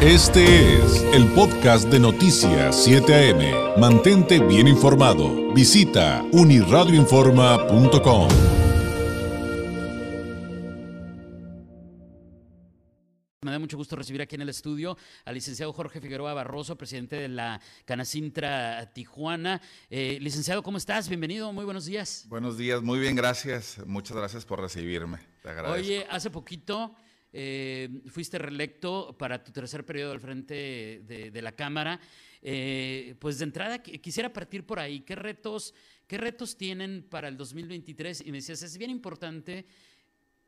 Este es el podcast de Noticias 7 AM. Mantente bien informado. Visita uniradioinforma.com. Me da mucho gusto recibir aquí en el estudio al licenciado Jorge Figueroa Barroso, presidente de la Canacintra Tijuana. Eh, licenciado, ¿cómo estás? Bienvenido, muy buenos días. Buenos días, muy bien, gracias. Muchas gracias por recibirme. Te agradezco. Oye, hace poquito eh, fuiste reelecto para tu tercer periodo al frente de, la Cámara. Eh, pues de entrada quisiera partir por ahí. ¿Qué retos, ¿Qué retos tienen para el 2023? Y me decías, es bien importante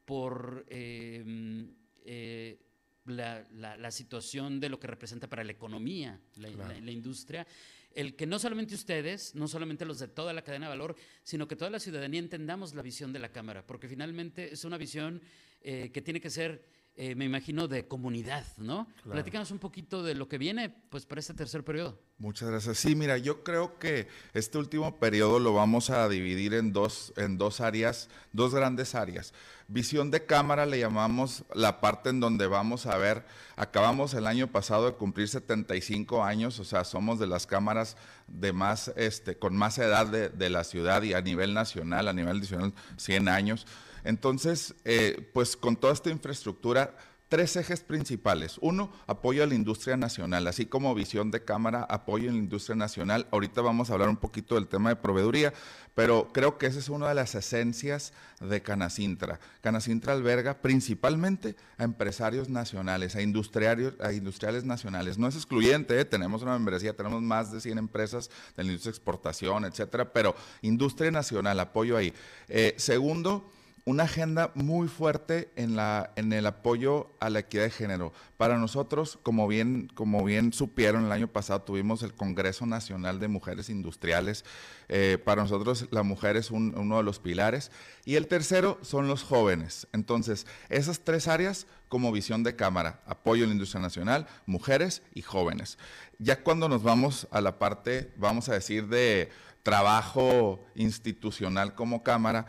por eh, la, situación de lo que representa para la economía, la, industria el que no solamente ustedes, no solamente los de toda la cadena de valor, sino que toda la ciudadanía entendamos la visión de la Cámara, porque finalmente es una visión que tiene que ser eh, me imagino, de comunidad, ¿no? Platícanos un poquito de lo que viene, pues, para este tercer periodo. Muchas gracias. Sí, mira, yo creo que este último periodo lo vamos a dividir en dos, en dos áreas, dos grandes áreas. Visión de cámara le llamamos la parte en donde vamos a ver, acabamos el año pasado de cumplir 75 años, o sea, somos de las cámaras de más, este, con más edad de, de la ciudad y a nivel nacional, a nivel nacional, 100 años. Entonces, eh, pues con toda esta infraestructura, tres ejes principales. Uno, apoyo a la industria nacional, así como visión de cámara, apoyo en la industria nacional. Ahorita vamos a hablar un poquito del tema de proveeduría, pero creo que esa es una de las esencias de Canacintra. Canacintra alberga principalmente a empresarios nacionales, a, industriales, a industriales nacionales. No es excluyente, ¿eh? tenemos una membresía, tenemos más de 100 empresas de la industria de exportación, etcétera, pero industria nacional, apoyo ahí. Eh, segundo, una agenda muy fuerte en, la, en el apoyo a la equidad de género. Para nosotros, como bien, como bien supieron, el año pasado tuvimos el Congreso Nacional de Mujeres Industriales. Eh, para nosotros la mujer es uno de los pilares. Y el tercero son los jóvenes. Entonces, esas tres áreas como visión de cámara, apoyo a la industria nacional, mujeres y jóvenes. Ya cuando nos vamos a la parte, vamos a decir, de trabajo institucional como Cámara,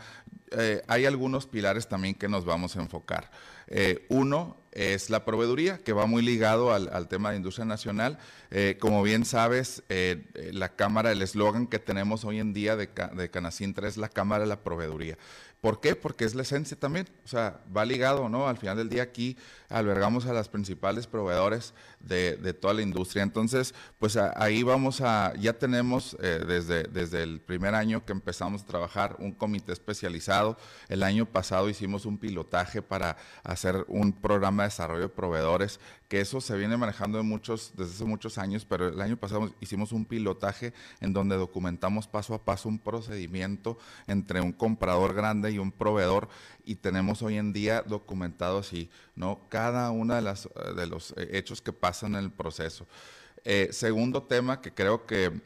eh, hay algunos pilares también que nos vamos a enfocar. Eh, uno es la proveeduría, que va muy ligado al, tema de industria nacional. Eh, como bien sabes, la Cámara, el eslogan que tenemos hoy en día de, de Canacintra es la Cámara de la Proveeduría. ¿Por qué? Porque es la esencia también, o sea, va ligado, ¿no? Al final del día aquí albergamos a las principales proveedores de, toda la industria. Entonces, pues ahí vamos a, ya tenemos eh, desde, desde el primer año que empezamos a trabajar un comité especializado. El año pasado hicimos un pilotaje para hacer un programa de desarrollo de proveedores, que eso se viene manejando de muchos, desde hace muchos años, pero el año pasado hicimos un pilotaje en donde documentamos paso a paso un procedimiento entre un comprador grande y un proveedor y tenemos hoy en día documentado así, ¿no? Cada uno de, las, de los hechos que pasan en el proceso. Eh, segundo tema que creo que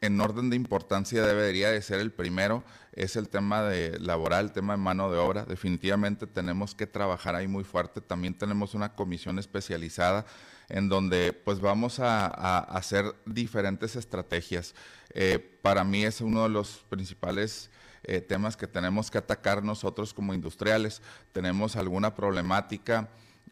en orden de importancia debería de ser el primero, es el tema de laboral, el tema de mano de obra. Definitivamente tenemos que trabajar ahí muy fuerte. También tenemos una comisión especializada en donde pues vamos a, hacer diferentes estrategias. Eh, para mí es uno de los principales eh, temas que tenemos que atacar nosotros como industriales. Tenemos alguna problemática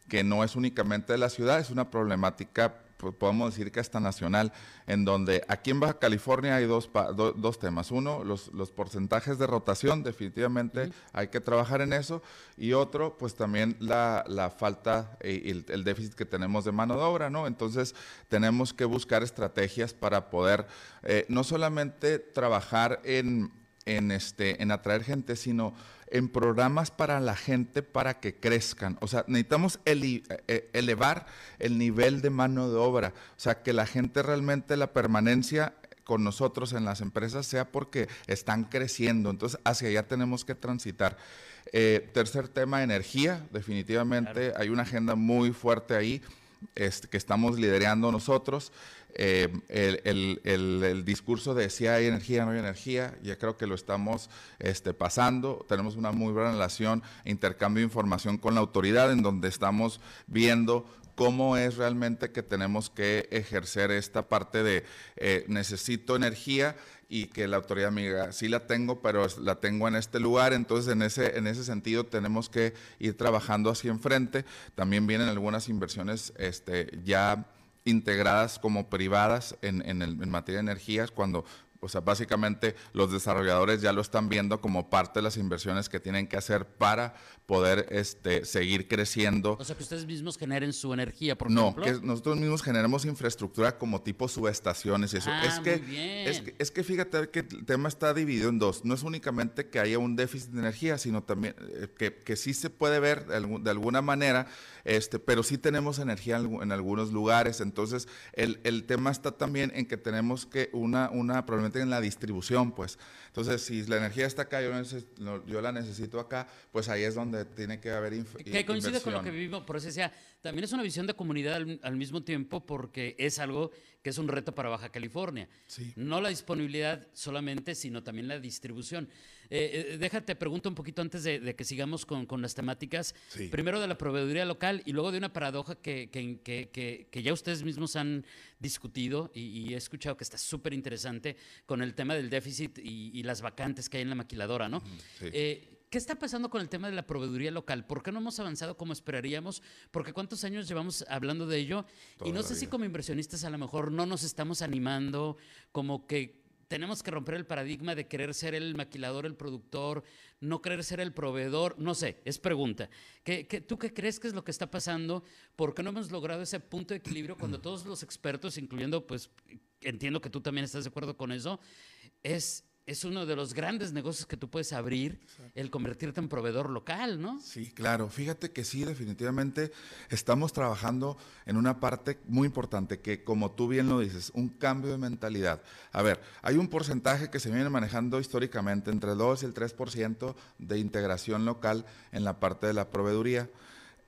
que no es únicamente de la ciudad, es una problemática podemos decir que hasta nacional, en donde aquí en Baja California hay dos, dos temas. Uno, los, los, porcentajes de rotación, definitivamente hay que trabajar en eso. Y otro, pues también la, la falta y el, el, déficit que tenemos de mano de obra, ¿no? Entonces, tenemos que buscar estrategias para poder eh, no solamente trabajar en en, este, en atraer gente, sino en programas para la gente para que crezcan. O sea, necesitamos eh, elevar el nivel de mano de obra. O sea, que la gente realmente, la permanencia con nosotros en las empresas sea porque están creciendo. Entonces, hacia allá tenemos que transitar. Eh, tercer tema, energía. Definitivamente hay una agenda muy fuerte ahí este, que estamos liderando nosotros. Eh, el, discurso de si hay energía, no hay energía, ya creo que lo estamos este, pasando. Tenemos una muy buena relación, intercambio de información con la autoridad, en donde estamos viendo cómo es realmente que tenemos que ejercer esta parte de eh, necesito energía y que la autoridad me diga, sí la tengo, pero la tengo en este lugar, entonces en ese, en ese sentido tenemos que ir trabajando hacia enfrente. También vienen algunas inversiones este, ya integradas como privadas en, en, el, en materia de energías, cuando o sea, básicamente los desarrolladores ya lo están viendo como parte de las inversiones que tienen que hacer para poder este, seguir creciendo. O sea, que ustedes mismos generen su energía, por no, ejemplo. No, que nosotros mismos generemos infraestructura como tipo subestaciones y eso. Ah, es, que, muy bien. es que es que fíjate que el tema está dividido en dos. No es únicamente que haya un déficit de energía, sino también eh, que, que sí se puede ver de, alguna manera, este, pero sí tenemos energía en, algu- en algunos lugares. Entonces, el, el tema está también en que tenemos que una, una probablemente en la distribución, pues. Entonces, si la energía está acá, yo, yo la necesito acá, pues ahí es donde tiene que haber Que coincide con lo que vivimos, por eso decía, también es una visión de comunidad al, al mismo tiempo porque es algo que es un reto para Baja California. Sí. No la disponibilidad solamente, sino también la distribución. Eh, eh, déjate, pregunto un poquito antes de, de que sigamos con, con las temáticas. Sí. Primero de la proveeduría local y luego de una paradoja que, que- que- que- ya ustedes mismos han discutido y, y he escuchado que está súper interesante con el tema del déficit y, y las vacantes que hay en la maquiladora, ¿no? sí. Eh, ¿Qué está pasando con el tema de la proveeduría local? ¿Por qué no hemos avanzado como esperaríamos? Porque ¿cuántos años llevamos hablando de ello? y no sé si como inversionistas a lo mejor no nos estamos animando, como que tenemos que romper el paradigma de querer ser el maquilador, el productor, no querer ser el proveedor, no sé, es pregunta. ¿Qué, qué- tú qué crees que es lo que está pasando? ¿Por qué no hemos logrado ese punto de equilibrio cuando todos los expertos, incluyendo, pues, entiendo que tú también estás de acuerdo con eso, es, es uno de los grandes negocios que tú puedes abrir, el convertirte en proveedor local, ¿no? Sí, claro. Fíjate que sí, definitivamente estamos trabajando en una parte muy importante que, como tú bien lo dices, un cambio de mentalidad. A ver, hay un porcentaje que se viene manejando históricamente entre el 2 y el 3% de integración local en la parte de la proveeduría.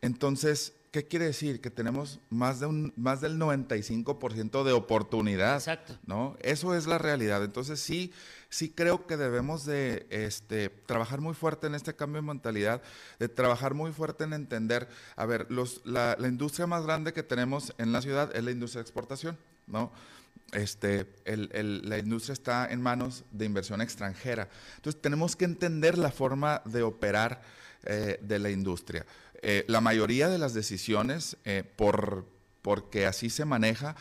Entonces, ¿qué quiere decir? Que tenemos más, de un, más del 95% de oportunidad. Exacto. ¿no? Eso es la realidad. Entonces sí, sí creo que debemos de este, trabajar muy fuerte en este cambio de mentalidad, de trabajar muy fuerte en entender, a ver, los, la, la industria más grande que tenemos en la ciudad es la industria de exportación, ¿no? Este, el- el- la industria está en manos de inversión extranjera. Entonces tenemos que entender la forma de operar eh, de la industria. Eh, la mayoría de las decisiones, eh, por, porque así se maneja,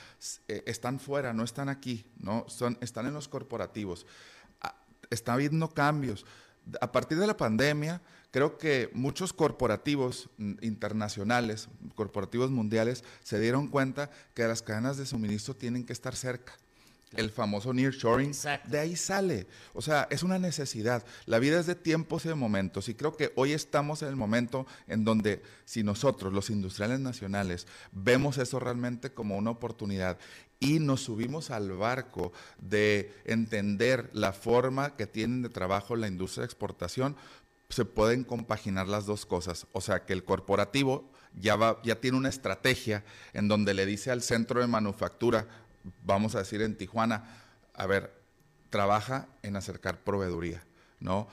eh, están fuera, no están aquí, ¿no? Son, están en los corporativos. Está habiendo cambios. A partir de la pandemia, creo que muchos corporativos internacionales, corporativos mundiales, se dieron cuenta que las cadenas de suministro tienen que estar cerca. El famoso nearshoring, Exacto. de ahí sale. O sea, es una necesidad. La vida es de tiempos y de momentos. Y creo que hoy estamos en el momento en donde si nosotros, los industriales nacionales, vemos eso realmente como una oportunidad y nos subimos al barco de entender la forma que tienen de trabajo la industria de exportación, se pueden compaginar las dos cosas. O sea, que el corporativo ya, va, ya tiene una estrategia en donde le dice al centro de manufactura, vamos a decir en Tijuana, a ver, trabaja en acercar proveeduría, ¿no?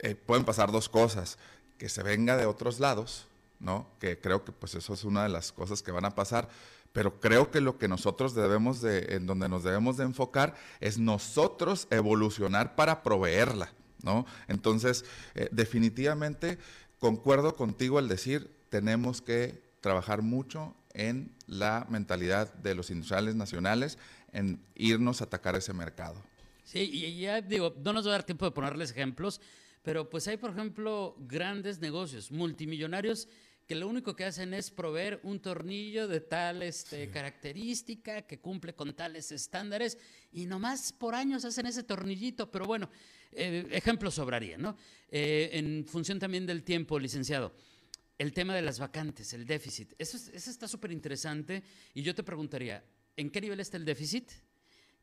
Eh, pueden pasar dos cosas, que se venga de otros lados, ¿no? Que creo que pues eso es una de las cosas que van a pasar, pero creo que lo que nosotros debemos de, en donde nos debemos de enfocar es nosotros evolucionar para proveerla, ¿no? Entonces, eh, definitivamente concuerdo contigo al decir, tenemos que trabajar mucho en la mentalidad de los industriales nacionales, en irnos a atacar ese mercado. Sí, y ya digo, no nos va a dar tiempo de ponerles ejemplos, pero pues hay, por ejemplo, grandes negocios, multimillonarios, que lo único que hacen es proveer un tornillo de tal este, característica que cumple con tales estándares y nomás por años hacen ese tornillito, pero bueno, eh, ejemplos sobrarían, ¿no? Eh, en función también del tiempo, licenciado. El tema de las vacantes, el déficit, eso, es- eso está súper interesante y yo te preguntaría, ¿en qué nivel está el déficit?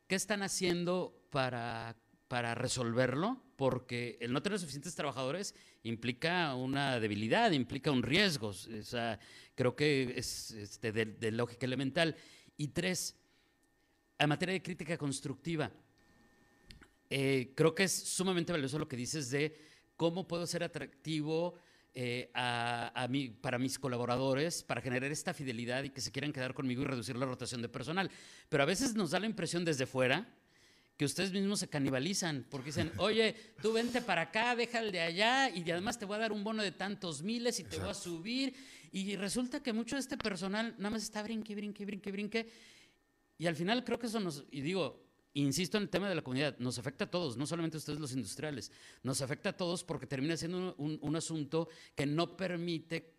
¿Qué están haciendo para, para resolverlo? Porque el no tener suficientes trabajadores implica una debilidad, implica un riesgo. O sea, creo que es este, de, de lógica elemental. Y tres, en materia de crítica constructiva, eh, creo que es sumamente valioso lo que dices de cómo puedo ser atractivo eh, a, mí, para mis colaboradores, para generar esta fidelidad y que se quieran quedar conmigo y reducir la rotación de personal. Pero a veces nos da la impresión desde fuera que ustedes mismos se canibalizan, porque dicen, oye, tú vente para acá, deja el de allá, y además te voy a dar un bono de tantos miles y te voy a subir. Y resulta que mucho de este personal nada más está brinque, brinque, brinque, brinque. Y al final creo que eso nos, y digo, insisto en el tema de la comunidad, nos afecta a todos, no solamente a ustedes los industriales, nos afecta a todos porque termina siendo un, asunto que no permite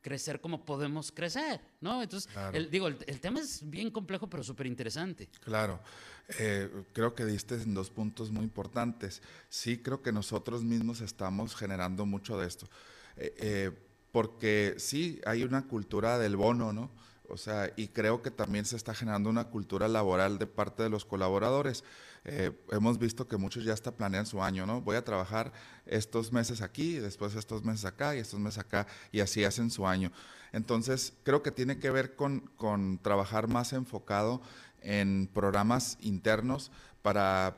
crecer como podemos crecer, ¿no? Entonces, digo, el, tema es bien complejo, pero súper interesante. Claro, eh, creo que diste en dos puntos muy importantes. Sí, creo que nosotros mismos estamos generando mucho de esto, eh, eh, porque sí, hay una cultura del bono, ¿no? O sea, y creo que también se está generando una cultura laboral de parte de los colaboradores. Eh, hemos visto que muchos ya hasta planean su año, ¿no? Voy a trabajar estos meses aquí, después estos meses acá y estos meses acá, y así hacen su año. Entonces, creo que tiene que ver con, trabajar más enfocado en programas internos para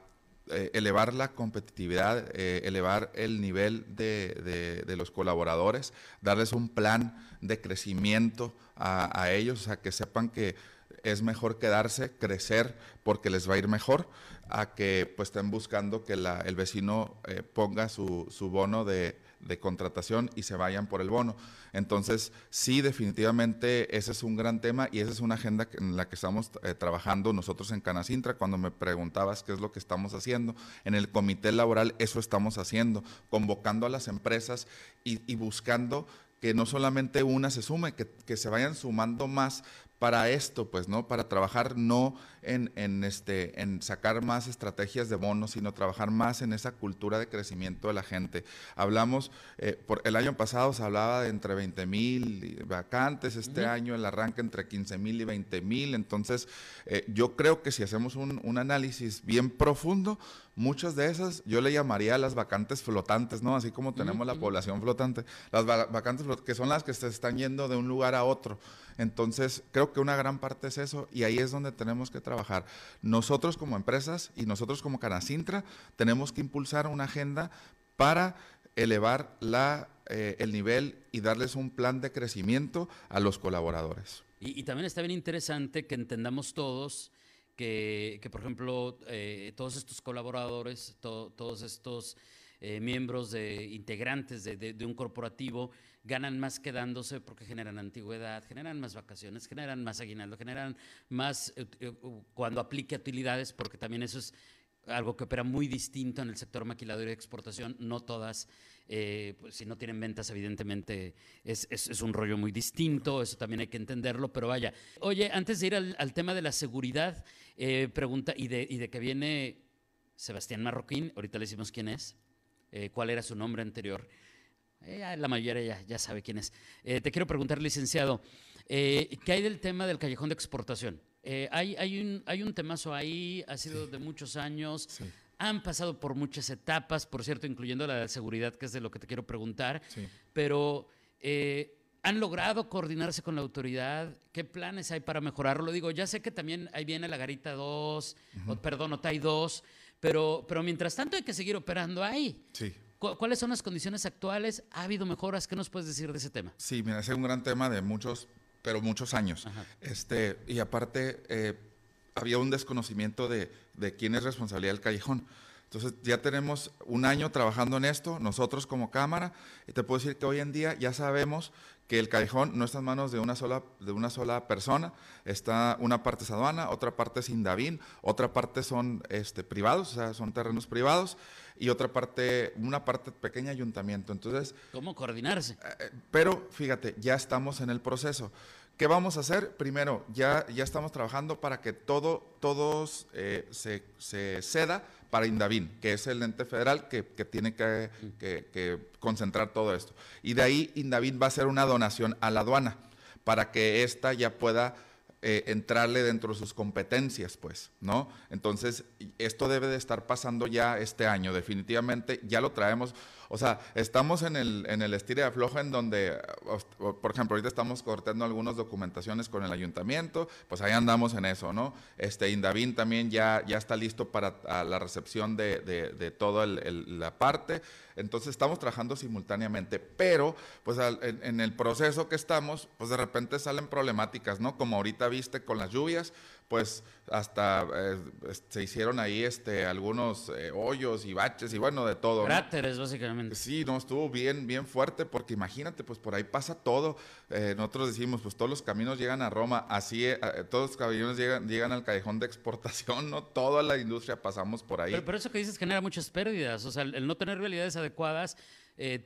eh, elevar la competitividad, eh, elevar el nivel de, de, los colaboradores, darles un plan de crecimiento a, ellos, o sea, que sepan que es mejor quedarse, crecer, porque les va a ir mejor, a que pues estén buscando que el vecino eh, ponga su, su bono de, de, contratación y se vayan por el bono. Entonces, sí, definitivamente ese es un gran tema y esa es una agenda en la que estamos eh, trabajando nosotros en Canacintra. Cuando me preguntabas qué es lo que estamos haciendo, en el comité laboral eso estamos haciendo, convocando a las empresas y buscando que no solamente una se sume, que, que, se vayan sumando más para esto, pues, ¿no? Para trabajar no en, en, este, en sacar más estrategias de bonos, sino trabajar más en esa cultura de crecimiento de la gente. Hablamos, eh, por, el año pasado se hablaba de entre 20 mil vacantes, este año el arranque entre 15 mil y 20 mil, entonces eh, yo creo que si hacemos un, un análisis bien profundo, muchas de esas yo le llamaría las vacantes flotantes, ¿no? Así como tenemos la población flotante, las vacantes que son las que se están yendo de un lugar a otro. Entonces, creo que una gran parte es eso y ahí es donde tenemos que trabajar. Nosotros como empresas y nosotros como Canacintra tenemos que impulsar una agenda para elevar la, eh, el nivel y darles un plan de crecimiento a los colaboradores. Y, también está bien interesante que entendamos todos que, por ejemplo, eh, todos estos colaboradores, todos estos eh, miembros de integrantes de, un corporativo ganan más quedándose porque generan antigüedad, generan más vacaciones, generan más aguinaldo, generan más eh, eh, cuando aplique utilidades, porque también eso es algo que opera muy distinto en el sector maquilador y exportación. No todas, pues, si no tienen ventas, evidentemente es, es, un rollo muy distinto, eso también hay que entenderlo, pero vaya. Oye, antes de ir al, tema de la seguridad, pregunta, y de, y de que viene Sebastián Marroquín, ahorita le decimos quién es. Eh, cuál era su nombre anterior. Eh, la mayoría ya, sabe quién es. Eh, te quiero preguntar, licenciado, ¿qué hay del tema del callejón de exportación? Hay, hay, un, hay un temazo ahí, ha sido de muchos años. Han pasado por muchas etapas, por cierto, incluyendo la de seguridad, que es de lo que te quiero preguntar. Pero ¿Han logrado coordinarse con la autoridad? ¿Qué planes hay para mejorarlo? Digo, ya sé que también ahí viene la Garita 2, perdón, OTAI 2, pero, pero mientras tanto hay que seguir operando ahí. Sí. ¿Cuáles son las condiciones actuales? ¿Ha habido mejoras? ¿Qué nos puedes decir de ese tema? Sí, mira, es un gran tema de muchos, pero muchos años. Este, y aparte, eh, había un desconocimiento de, de quién es responsabilidad del callejón. Entonces ya tenemos un año trabajando en esto, nosotros como cámara, y te puedo decir que hoy en día ya sabemos que el callejón no está en manos de una sola, de una sola persona, está una parte es aduana, otra parte es Indavín, otra parte son este, privados, o sea, son terrenos privados, y otra parte, una parte pequeña ayuntamiento. Entonces... ¿Cómo coordinarse? Eh, eh, pero fíjate, ya estamos en el proceso. ¿Qué vamos a hacer? Primero, ya, ya estamos trabajando para que todo todos, eh, se, se ceda para Indavín, que es el ente federal que, tiene que, concentrar todo esto. Y de ahí Indavín va a hacer una donación a la aduana para que ésta ya pueda eh, entrarle dentro de sus competencias, pues, ¿no? Entonces, esto debe de estar pasando ya este año, definitivamente, ya lo traemos. O sea, estamos en el, en el estira de afloja en donde, por ejemplo, ahorita estamos cortando algunas documentaciones con el ayuntamiento, pues ahí andamos en eso, ¿no? Este, Indavín también ya, ya está listo para la recepción de, de, toda la parte. Entonces estamos trabajando simultáneamente, pero pues en, el proceso que estamos, pues de repente salen problemáticas, ¿no? Como ahorita viste con las lluvias, pues hasta eh, se hicieron ahí este algunos eh, hoyos y baches y bueno, de todo. Cráteres, básicamente. Sí, no, estuvo bien, bien fuerte, porque imagínate, pues por ahí pasa todo. Eh, nosotros decimos, pues todos los caminos llegan a Roma, así todos los caminos llegan, llegan al callejón de exportación, ¿no? Toda la industria pasamos por ahí. Pero, eso que dices genera muchas pérdidas, o sea, el, no tener realidades adecuadas,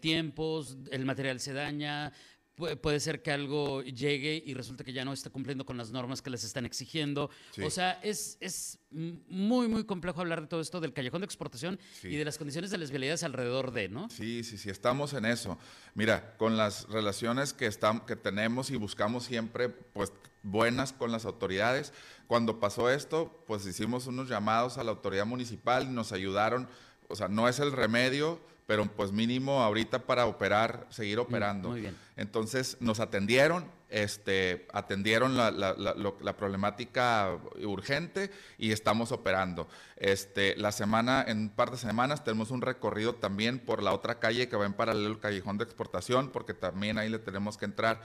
tiempos, el material se daña, puede ser que algo llegue y resulte que ya no está cumpliendo con las normas que les están exigiendo. O sea, es, es muy, muy complejo hablar de todo esto del callejón de exportación y de las condiciones de las vialidades alrededor de, ¿no? Sí, sí, sí, estamos en eso. Mira, con las relaciones que, estamos, que tenemos y buscamos siempre, pues, buenas con las autoridades, cuando pasó esto, pues hicimos unos llamados a la autoridad municipal y nos ayudaron. O sea, no es el remedio, pero pues mínimo ahorita para operar, seguir mm, operando. Muy bien. Entonces nos atendieron, este, atendieron la, la, la, problemática urgente y estamos operando. Este, la semana, en un par de semanas, tenemos un recorrido también por la otra calle que va en paralelo al callejón de exportación, porque también ahí le tenemos que entrar.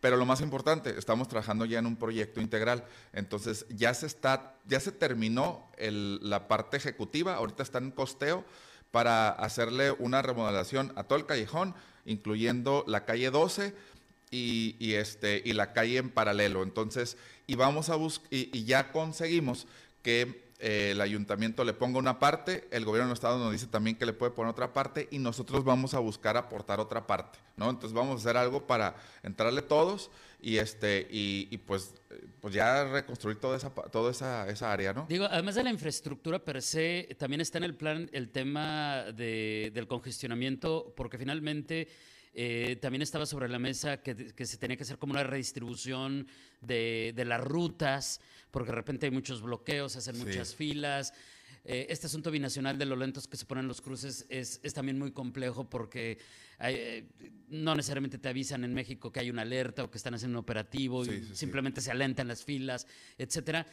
Pero lo más importante, estamos trabajando ya en un proyecto integral. Entonces ya se está, ya se terminó el, la parte ejecutiva, ahorita está en costeo para hacerle una remodelación a todo el callejón, incluyendo la calle 12 y, este, y la calle en paralelo. Entonces, y vamos a buscar, y, ya conseguimos que eh, el ayuntamiento le ponga una parte, el gobierno del estado nos dice también que le puede poner otra parte y nosotros vamos a buscar aportar otra parte, ¿no? Entonces vamos a hacer algo para entrarle todos y este y, pues pues ya reconstruir toda esa toda esa, esa, área, ¿no? Digo, además de la infraestructura per se, también está en el plan el tema de, del congestionamiento, porque finalmente eh, también estaba sobre la mesa que, que, se tenía que hacer como una redistribución de, de, las rutas, porque de repente hay muchos bloqueos, hacen muchas filas. Eh, este asunto binacional de los lentos que se ponen los cruces es, es también muy complejo porque eh, no necesariamente te avisan en México que hay una alerta o que están haciendo un operativo y simplemente se alentan las filas, etcétera.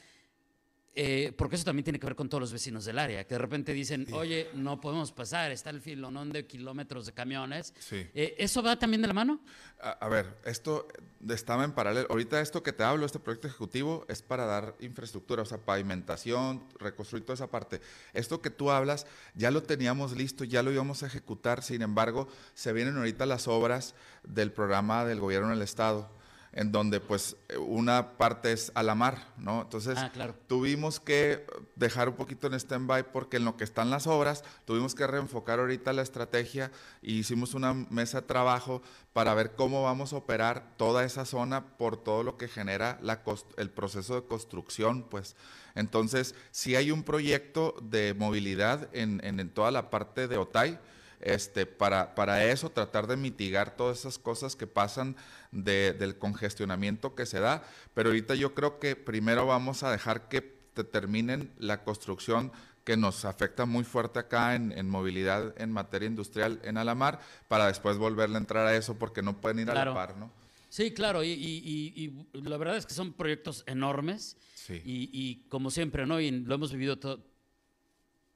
Eh, porque eso también tiene que ver con todos los vecinos del área, que de repente dicen, oye, no podemos pasar, está el filonón de kilómetros de camiones. Eh, ¿Eso va también de la mano? A, ver, esto estaba en paralelo. Ahorita esto que te hablo, este proyecto ejecutivo, es para dar infraestructura, o sea, pavimentación, reconstruir toda esa parte. Esto que tú hablas, ya lo teníamos listo, ya lo íbamos a ejecutar, sin embargo, se vienen ahorita las obras del programa del gobierno del Estado en donde pues una parte es a la mar, ¿no? Entonces ah, tuvimos que dejar un poquito en stand-by porque en lo que están las obras tuvimos que reenfocar ahorita la estrategia y hicimos una mesa de trabajo para ver cómo vamos a operar toda esa zona por todo lo que genera la el proceso de construcción, pues. Entonces, si hay un proyecto de movilidad en, en toda la parte de Otay, este, para, para eso tratar de mitigar todas esas cosas que pasan del congestionamiento que se da. Pero ahorita yo creo que primero vamos a dejar que terminen la construcción que nos afecta muy fuerte acá en, movilidad en materia industrial en Alamar, para después volverle a entrar a eso porque no pueden ir a la par, ¿no? Sí, claro, y, la verdad es que son proyectos enormes y, como siempre, ¿no? Y lo hemos vivido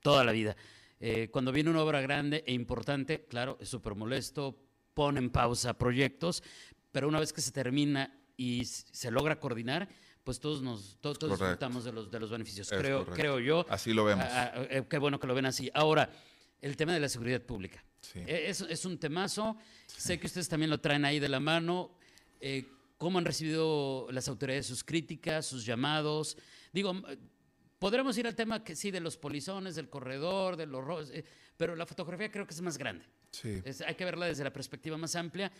toda la vida. Eh, cuando viene una obra grande e importante, claro, es súper molesto, pone en pausa proyectos, pero una vez que se termina y se logra coordinar, pues todos nos todos, disfrutamos de los, de los beneficios. creo, creo yo. Así lo vemos. Eh, qué bueno que lo ven así. Ahora, el tema de la seguridad pública. E, es, es, un temazo. Sé que ustedes también lo traen ahí de la mano. Eh, ¿Cómo han recibido las autoridades sus críticas, sus llamados? Digo, Podremos ir al tema que sí de los polizones, del corredor, de los eh, pero la fotografía creo que es más grande. Sí. hay que verla desde la perspectiva más amplia.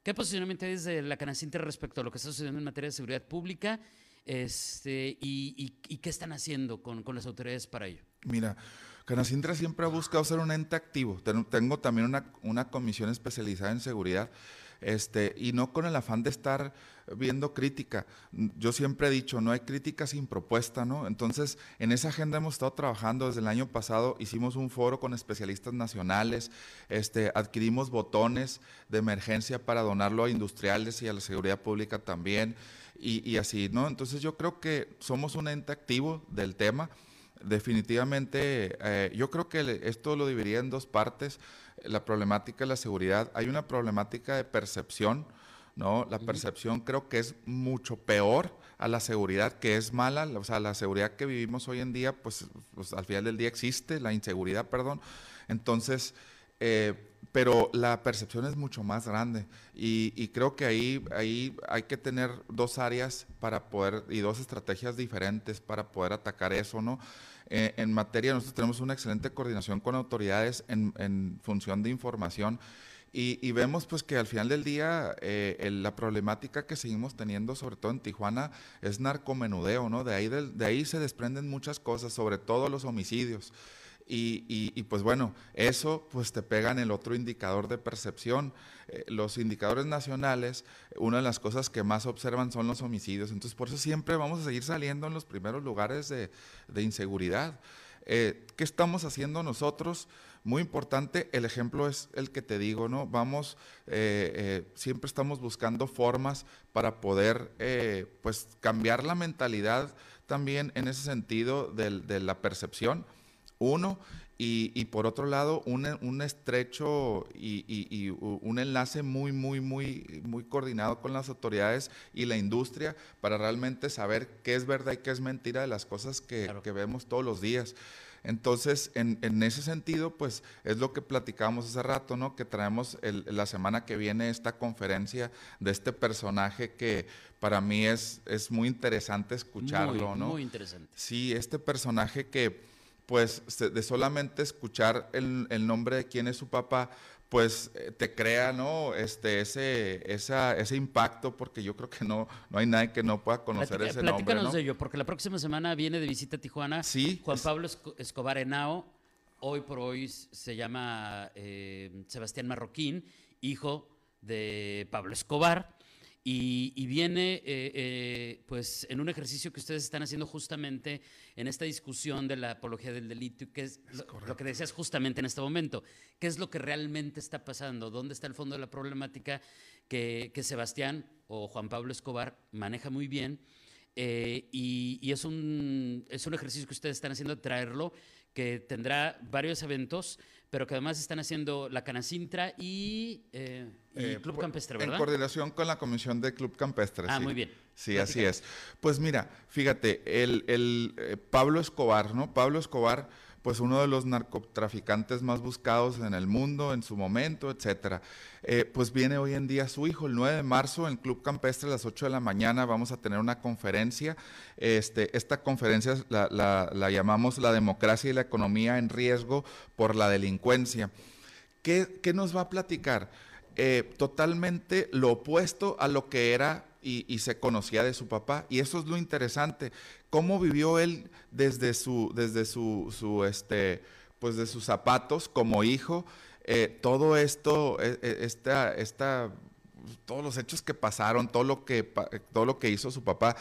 ¿Qué posicionamiento hay desde la Canacintra respecto a lo que está sucediendo en materia de seguridad pública? Este, y, qué están haciendo con, con, las autoridades para ello? Mira, Canacintra siempre ha buscado ser un ente activo. Tengo también una, una comisión especializada en seguridad este, y no con el afán de estar viendo crítica. Yo siempre he dicho, no hay crítica sin propuesta, ¿no? Entonces, en esa agenda hemos estado trabajando desde el año pasado, hicimos un foro con especialistas nacionales, este, adquirimos botones de emergencia para donarlo a industriales y a la seguridad pública también, y, así, ¿no? Entonces yo creo que somos un ente activo del tema. Definitivamente, eh, yo creo que esto lo dividiría en dos partes, la problemática de la seguridad. Hay una problemática de percepción, ¿no? La percepción creo que es mucho peor a la seguridad, que es mala, o sea, la seguridad que vivimos hoy en día, pues, pues al final del día existe, la inseguridad, perdón. Entonces, eh, pero la percepción es mucho más grande y, creo que ahí, ahí hay que tener dos áreas para poder y dos estrategias diferentes para poder atacar eso, ¿no? Eh, en materia, nosotros tenemos una excelente coordinación con autoridades en, en función de información y, vemos pues que al final del día eh, la problemática que seguimos teniendo, sobre todo en Tijuana, es narcomenudeo, ¿no? De ahí, de, ahí se desprenden muchas cosas, sobre todo los homicidios. Y, pues bueno, eso pues te pega en el otro indicador de percepción. Eh, los indicadores nacionales, una de las cosas que más observan son los homicidios. Entonces por eso siempre vamos a seguir saliendo en los primeros lugares de, inseguridad. Eh, ¿Qué estamos haciendo nosotros? Muy importante, el ejemplo es el que te digo, ¿no? Vamos, eh, siempre estamos buscando formas para poder, pues, cambiar la mentalidad también en ese sentido de, la percepción, uno, y, por otro lado, un, estrecho y, y, un enlace muy, muy, muy, muy coordinado con las autoridades y la industria para realmente saber qué es verdad y qué es mentira de las cosas que, que vemos todos los días. Entonces, en, ese sentido, pues es lo que platicábamos hace rato, ¿no? Que traemos la semana que viene esta conferencia de este personaje que para mí es, es muy interesante escucharlo, ¿no? Muy interesante. Sí, este personaje que, pues, de solamente escuchar el, el nombre de quién es su papá, pues eh, te crea, ¿no? Este, ese, esa, ese impacto, porque yo creo que no, no hay nadie que no pueda conocer ese nombre. Platícanos de ello, porque la próxima semana viene de visita a Tijuana sí, Juan Pablo Escobar Henao, hoy por hoy se llama eh, Sebastián Marroquín, hijo de Pablo Escobar. Y, viene eh, eh, pues en un ejercicio que ustedes están haciendo justamente en esta discusión de la apología del delito, que es, lo, que decías justamente en este momento, qué es lo que realmente está pasando, dónde está el fondo de la problemática que, Sebastián o Juan Pablo Escobar maneja muy bien. Eh, y, y, es, un, es un ejercicio que ustedes están haciendo de traerlo, que tendrá varios eventos pero que además están haciendo la Canacintra y, eh, eh, Club Campestre, ¿verdad? En coordinación con la comisión de Club Campestre. Ah, muy bien. Sí, así es. Pues mira, fíjate, el, el eh, Pablo Escobar, ¿no? Pablo Escobar pues uno de los narcotraficantes más buscados en el mundo en su momento, etcétera. Eh, pues viene hoy en día su hijo, el 9 de marzo, en Club Campestre a las 8 de la mañana vamos a tener una conferencia. Este, esta conferencia la, llamamos La democracia y la economía en riesgo por la delincuencia. ¿Qué, nos va a platicar? Eh, totalmente lo opuesto a lo que era y, se conocía de su papá. Y eso es lo interesante, cómo vivió él desde su, desde su, su este, pues de sus zapatos como hijo, eh, todo esto, e, e, esta, esta, todos los hechos que pasaron, todo lo que, todo lo que hizo su papá.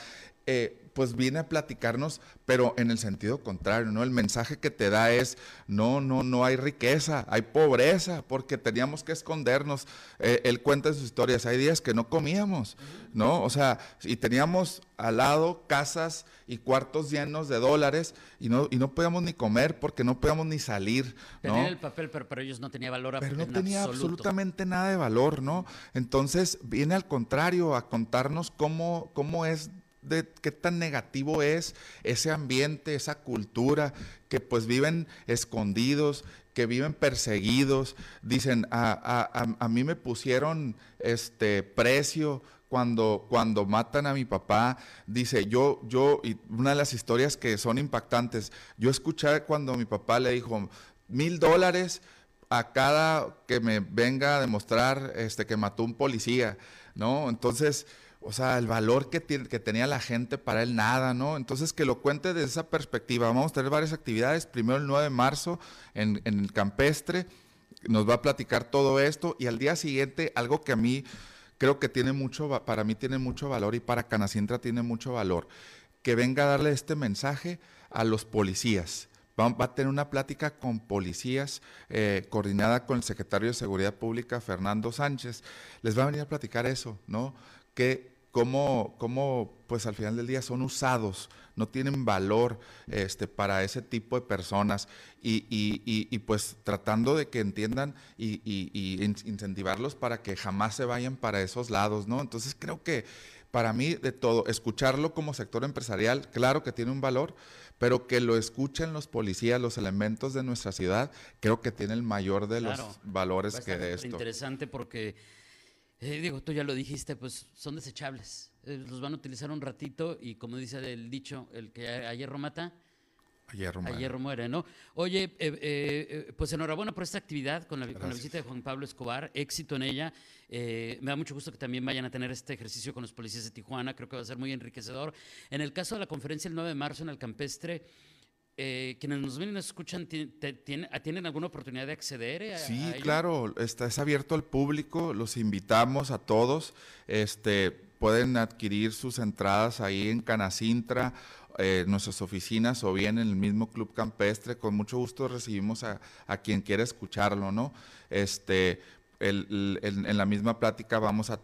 Eh, pues viene a platicarnos, pero en el sentido contrario, ¿no? El mensaje que te da es, no, no, no hay riqueza, hay pobreza, porque teníamos que escondernos. Eh, él cuenta en sus historias, hay días que no comíamos, ¿no? O sea, y teníamos al lado casas y cuartos llenos de dólares y no, y no podíamos ni comer porque no podíamos ni salir. ¿no? el papel, pero para ellos no tenía valor. Pero no tenía absolutamente nada de valor, ¿no? Entonces viene al contrario a contarnos cómo, cómo es de qué tan negativo es ese ambiente, esa cultura, que pues viven escondidos, que viven perseguidos. Dicen, a, mí me pusieron este precio cuando, cuando matan a mi papá. Dice, yo, yo, y una de las historias que son impactantes, yo escuché cuando mi papá le dijo, mil dólares a cada que me venga a demostrar este, que mató un policía, ¿no? Entonces, o sea, el valor que, que, tenía la gente para él, nada, ¿no? Entonces, que lo cuente desde esa perspectiva. Vamos a tener varias actividades. Primero, el 9 de marzo en, el campestre. nos va a platicar todo esto y al día siguiente algo que a mí creo que tiene mucho, para mí tiene mucho valor y para Canacintra tiene mucho valor, que venga a darle este mensaje a los policías. Va, a tener una plática con policías eh, coordinada con el secretario de Seguridad Pública, Fernando Sánchez. Les va a venir a platicar eso, ¿no? Cómo, cómo, pues al final del día son usados, no tienen valor este, para ese tipo de personas y, y, pues tratando de que entiendan y, incentivarlos para que jamás se vayan para esos lados, ¿no? Entonces creo que para mí de todo, escucharlo como sector empresarial, claro que tiene un valor, pero que lo escuchen los policías, los elementos de nuestra ciudad, creo que tiene el mayor de los valores que de esto. Interesante porque eh, digo, tú ya lo dijiste, pues son desechables. Eh, los van a utilizar un ratito y como dice el dicho, el que ayer mata, Ayer muere. ¿no? Oye, eh, pues enhorabuena por esta actividad con la, visita de Juan Pablo Escobar, éxito en ella. me da mucho gusto que también vayan a tener este ejercicio con los policías de Tijuana, creo que va a ser muy enriquecedor. En el caso de la conferencia el 9 de marzo en el campestre, eh, quienes nos ven y nos escuchan, ¿tienen, alguna oportunidad de acceder? sí, claro, está, es abierto al público, los invitamos a todos. Este, pueden adquirir sus entradas ahí en Canacintra, eh, nuestras oficinas o bien en el mismo Club Campestre. Con mucho gusto recibimos a, a quien quiera escucharlo, ¿no? Este, en la misma plática vamos a,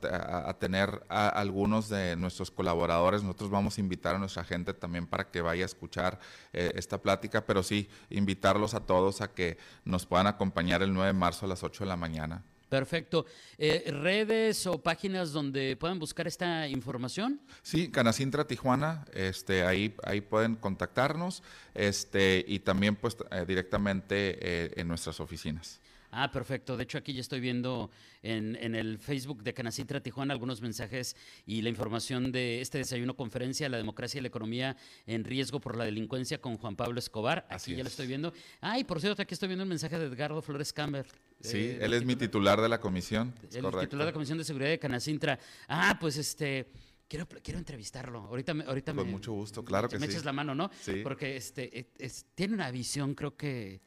tener a algunos de nuestros colaboradores, nosotros vamos a invitar a nuestra gente también para que vaya a escuchar eh, esta plática, pero sí, invitarlos a todos a que nos puedan acompañar el 9 de marzo a las 8 de la mañana. Perfecto. Eh, ¿Redes o páginas donde puedan buscar esta información? Sí, Canacintra Tijuana, este, ahí, ahí pueden contactarnos este, y también pues eh, directamente en nuestras oficinas. Ah, perfecto. De hecho, aquí ya estoy viendo en, en, el Facebook de Canacitra Tijuana algunos mensajes y la información de este desayuno conferencia, La democracia y la economía en riesgo por la delincuencia con Juan Pablo Escobar. Aquí ya lo estoy viendo. Ah, y por cierto, aquí estoy viendo un mensaje de Edgardo Flores Camber. Sí, eh, él es mi titular de la comisión. El titular de la Comisión de Seguridad de Canacintra. Ah, pues este... Quiero, quiero entrevistarlo. Ahorita, ahorita Con mucho gusto, claro que sí. Me eches la mano, ¿no? Sí. Porque este, tiene una visión, creo que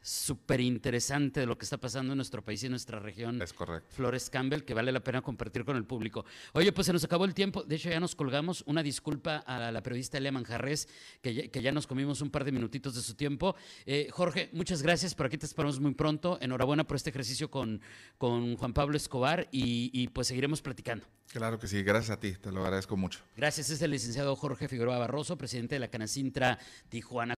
súper interesante de lo que está pasando en nuestro país y en nuestra región. Es correcto. Flores Campbell, que vale la pena compartir con el público. Oye, pues se nos acabó el tiempo. De hecho, ya nos colgamos. Una disculpa a la periodista Elia Manjarres, que ya, que ya nos comimos un par de minutitos de su tiempo. Eh, Jorge, muchas gracias. Por aquí te esperamos muy pronto. Enhorabuena por este ejercicio con, con Juan Pablo Escobar y, y pues seguiremos platicando. Claro que sí. Gracias a ti. Te lo agradezzo mucho. Gracias. Es el licenciado Jorge Figueroa Barroso, presidente de la Canacintra Tijuana.